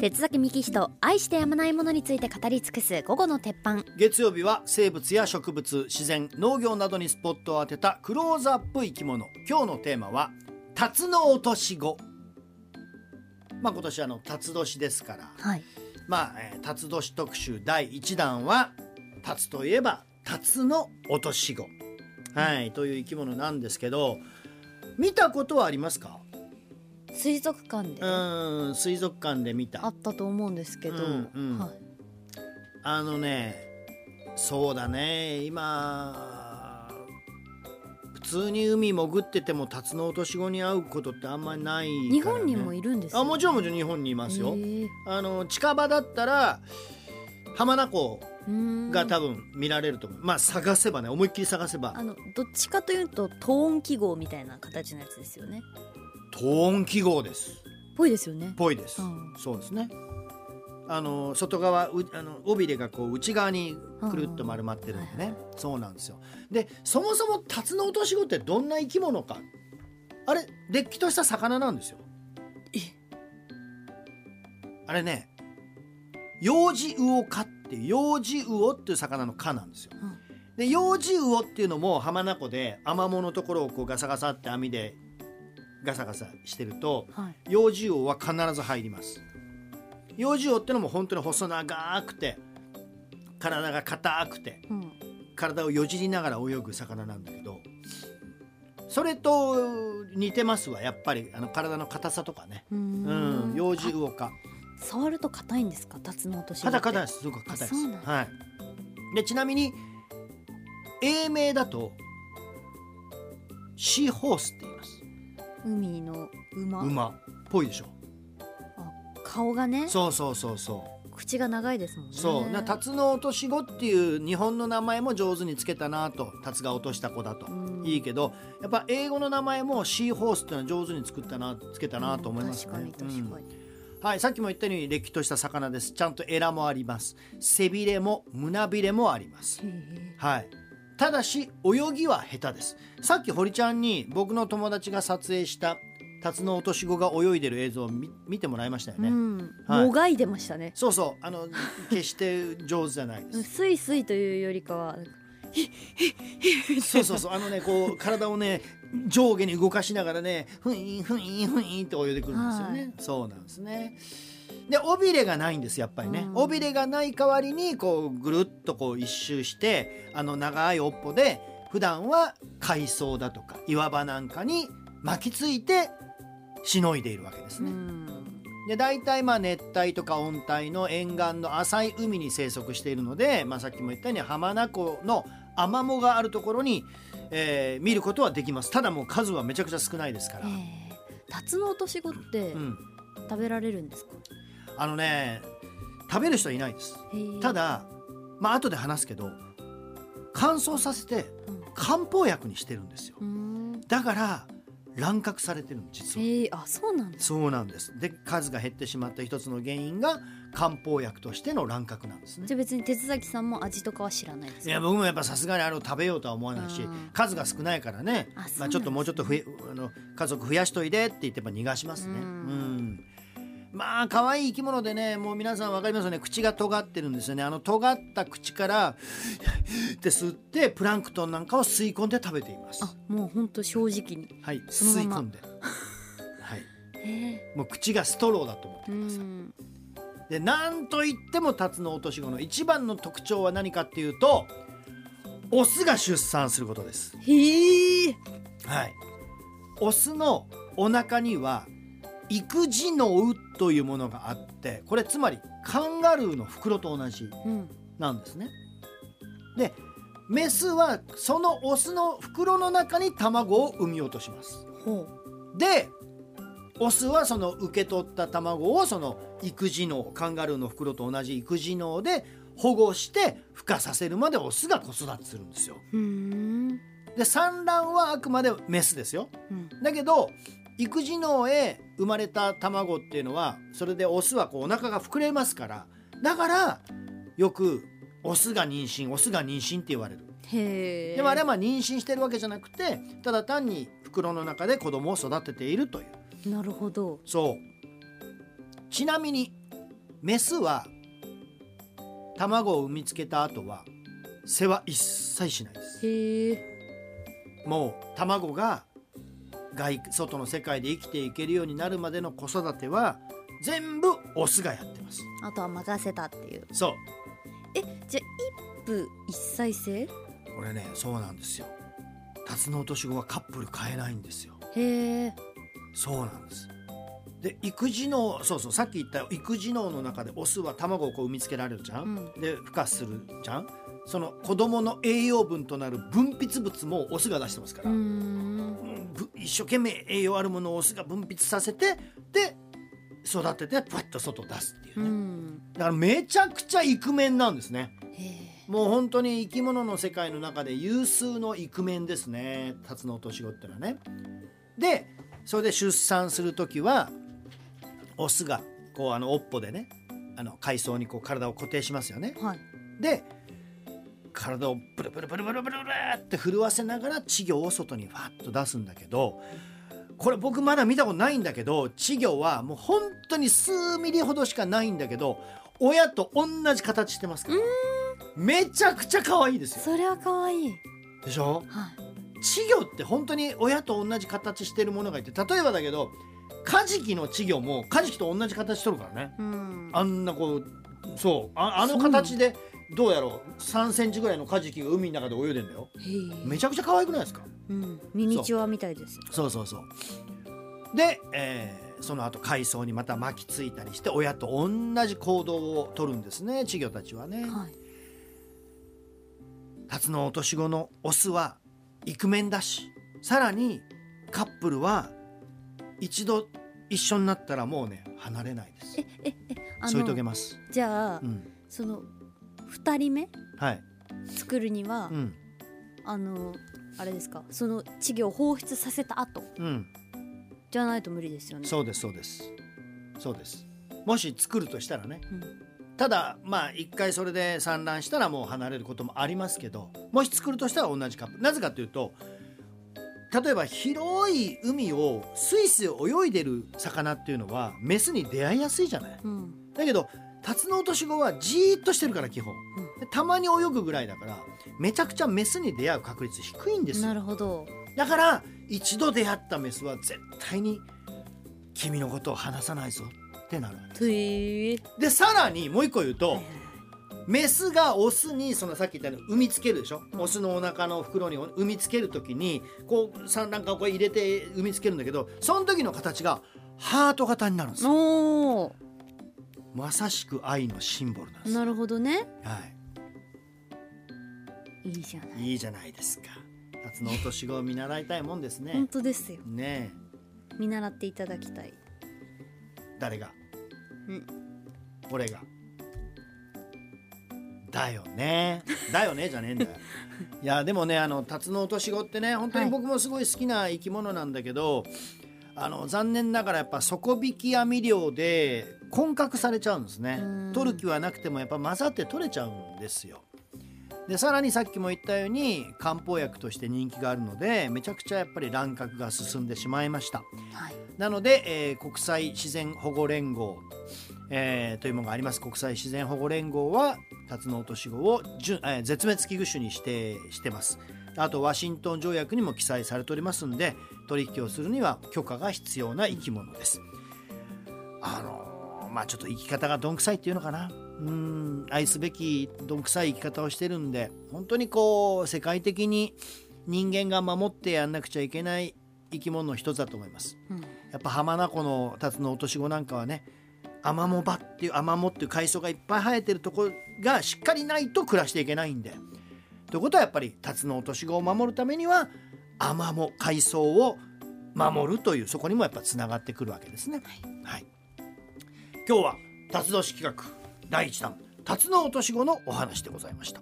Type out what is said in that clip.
鉄崎幹人愛してやまないものについて語り尽くす午後の鉄板。月曜日は生物や植物自然農業などにスポットを当てたクローズアップ生き物。今日のテーマはタツノオトシゴまあ今年あの辰年ですから。はい。まあ、えー、辰年特集第1弾は辰といえばタツノオトシゴはいという生き物なんですけど見たことはありますか？水族館で。うん水族館で見た。あったと思うんですけど、うんうん。はい、あのねそうだね。今普通に海潜っててもタツノオトシゴに会うことってあんまりないね、日本にもいるんですあもちろんもちろん日本にいますよ。あの近場だったら浜名湖が多分見られると思う、まあ探せばね思いっきり探せば。あのどっちかというとトーン記号みたいな形のやつですよねトーン記号です。ぽいですよね。ぽいです、うん。そうですね。あの外側うあの尾びれがこう内側にくるっと丸まってるんでね、そうなんですよ。でそもそもタツノオトシゴってどんな生き物か。あれれっきとした魚なんですよ。え。あれねヨウジウオ科っていうヨウジウオっていう魚の科なんですよ。うん。でヨウジウオっていうのも浜名湖でアマモのところをこうガサガサって網でガサガサしてるとはい。幼児王は必ず入ります。幼児王ってのも本当に細長くて体が硬くてうん。体をよじりながら泳ぐ魚なんだけどそれと似てますわやっぱりあの体の硬さとかね。うん。幼児魚か。触ると硬いんですか？タツノオトシ硬硬いです。すごく硬いです。はい。でちなみに英名だとシーホースって言います海の馬？馬。っぽいでしょ。あ顔がね。そうそうそうそう。口が長いですもんね。そう。なタツノオトシゴっていう日本の名前も上手につけたなとタツが落とした子だと、うん。いいけどやっぱ英語の名前もシーホースっていうのは上手に作ったなつけたなと思いますね、うん確かに確かに、うん。はいさっきも言ったようにれっきとした魚です。ちゃんとエラもあります。背びれも胸びれもあります。はいただし泳ぎは下手です。さっき堀ちゃんに僕の友達が撮影したタツノオトシゴが泳いでる映像を見見てもらいましたよね、うん、はい。もがいでましたね。そうそう。あの決して上手じゃないです。スイスイというよりかはそうそうそう。あのねこう体をね上下に動かしながらねふんふんふんって泳いでくるんですよね、はい。そうなんですねで尾びれがないんですやっぱりね、うん。尾びれがない代わりにこうぐるっとこう一周してあの長い尾っぽで普段は海藻だとか岩場なんかに巻きついてしのいでいるわけですね、うん。で大体まあ熱帯とか温帯の沿岸の浅い海に生息しているので、まあ、さっきも言ったように浜名湖のアマモがあるところに、えー見ることはできます。ただもう数はめちゃくちゃ少ないですから、ええ。タツノオトシゴってうん、食べられるんですか、あのね食べる人はいないです。ただまあ後で話すけど乾燥させてうん。漢方薬にしてるんですよ。うーん。だから乱獲されてるの実は。へえあそうなんだ。そうなんです。で数が減ってしまった一つの原因が漢方薬としての乱獲なんですね。じゃあ別に鉄崎さんも味とかは知らないですか？いや僕もやっぱさすがにあれを食べようとは思わないしうん。数が少ないからね。まあ、ちょっともうちょっとふえあの家族増やしといでって言ってやっぱ逃がしますね。ううんんまあ可愛い生き物でねもう皆さん分かりますよね。口が尖ってるんですよね。あの尖った口から って吸ってプランクトンなんかを吸い込んで食べています。あもう本当正直に。はい。吸い込んで。はい。へ えもう口がストローだと思ってうください。ん。でなんといってもタツノオトシゴの一番の特徴は何かっていうとオスが出産することです。へえ。はい、オスのお腹には育児脳というものがあってこれつまりカンガルーの袋と同じうんなんですね。でメスはそのオスの袋の中に卵を産み落とします。ほでオスはその受け取った卵をその育児脳カンガルーの袋と同じ育児脳で保護して孵化させるまでオスが子育てするんですよ。で産卵はあくまでメスですよ。うんだけど育児脳へ生まれた卵っていうのはそれでオスはこうお腹が膨れますからだからよくオスが妊娠オスが妊娠って言われる。でもあれはまあ妊娠してるわけじゃなくてただ単に袋の中で子供を育てているという。なるほど。そう。ちなみにメスは卵を産みつけた後は世話一切しないです。へえ。もう卵が外外の世界で生きていけるようになるまでの子育ては全部オスがやってます。あとは任せたっていう。そう。えじゃあ一夫一妻制？これねそうなんですよ。タツノオトシゴはカップル変えないんですよ。へえ。そうなんです。で育児能そうそうさっき言った育児能の中でオスは卵をこう産みつけられるじゃん、うん。で孵化するじゃん？その子供の栄養分となる分泌物もオスが出してますから、一生懸命栄養あるものをオスが分泌させてで育ててパッと外出すっていううね、ん。だからめちゃくちゃイクメンなんですね。もう本当に生き物の世界の中で有数のイクメンですね。タツノオトシゴってのはね。でそれで出産する時はオスがこうあの尾っぽでねあの海藻にこう体を固定しますよね。はい。で体をブルブルブルブルブルブルって震わせながら稚魚を外にファッと出すんだけどこれ僕まだ見たことないんだけど稚魚はもう本当に数ミリほどしかないんだけど親と同じ形してますから。めちゃくちゃ可愛いですよ。それは可愛い。でしょ？はい。稚魚って本当に親と同じ形してるものがいて例えばだけどカジキの稚魚もカジキと同じ形しとるからね。うん。あんなこうそうああの形でどうやろう？3センチぐらいのカジキが海の中で泳いでんだよ。めちゃくちゃ可愛くないですか？うん。ミニチュアみたいです。そうそうそう。で、えーその後海藻にまた巻きついたりして親と同じ行動をとるんですね稚魚たちはね、はい。タツノオトシゴのオスはイクメンだしさらにカップルは一度一緒になったらもうね離れないです。えええあ添い遂げのます。じゃあうん。その二人目？はい。作るにはうん。あのあれですか？その稚魚を放出させた後？うん。じゃないと無理ですよね。そうですそうです。そうです。もし作るとしたらね。うん。ただまあ一回それで産卵したらもう離れることもありますけどもし作るとしたら同じカップ。ルなぜかというと例えば広い海をスイスイ泳いでる魚っていうのはメスに出会いやすいじゃない。うん。だけどタツノオトシゴはじーっとしてるから基本。でたまに泳ぐぐらいだからめちゃくちゃメスに出会う確率低いんですなよるほど。だから一度出会ったメスは絶対に君のことを話さないぞってなる。でさらにもう一個言うと、メスがオスにそのさっき言ったように産みつけるでしょ、うん。オスのお腹の袋に産みつける時にこう産卵管をこう入れて産みつけるんだけどその時の形がハート型になるんですよ。おまさしく愛のシンボルなんです。ーなるほどね。はい。いじゃない。いいじゃないですか。タツノオトシゴを見習いたいもんです本ね当ですよ。ね。見習っていただきたい。え誰が？うん。俺が。だよね。だよねじゃねえんだよ。いやでもねあのタツノオトシゴってね本当に僕もすごい好きな生き物なんだけど、あの残念ながらやっぱ底引き網漁で混獲されちゃうんですね。うん。取る気はなくてもやっぱ混ざって取れちゃうんですよ。でさらにさっきも言ったように漢方薬として人気があるのでめちゃくちゃやっぱり乱獲が進んでしまいました。はい。なので、えー国際自然保護連合、えーというものがあります。国際自然保護連合はタツノオトシゴを準、えー絶滅危惧種に指定してます。あとワシントン条約にも記載されておりますので取引をするには許可が必要な生き物です。あのーまあちょっと生き方がどんくさいっていうのかな。うん愛すべきどんくさい生き方をしてるんで本当にこう世界的に人間が守ってやんなくちゃいけない生き物の一つだと思います。うん。やっぱ浜名湖のタツノオトシゴなんかはねアマモ場っていうアマモっていう海藻がいっぱい生えてるところがしっかりないと暮らしていけないんで。ということはやっぱりタツノオトシゴを守るためにはアマモ海藻を守るというそこにもやっぱつながってくるわけですね。はい、今日は辰年企画第1弾辰の落とし子のお話でございました。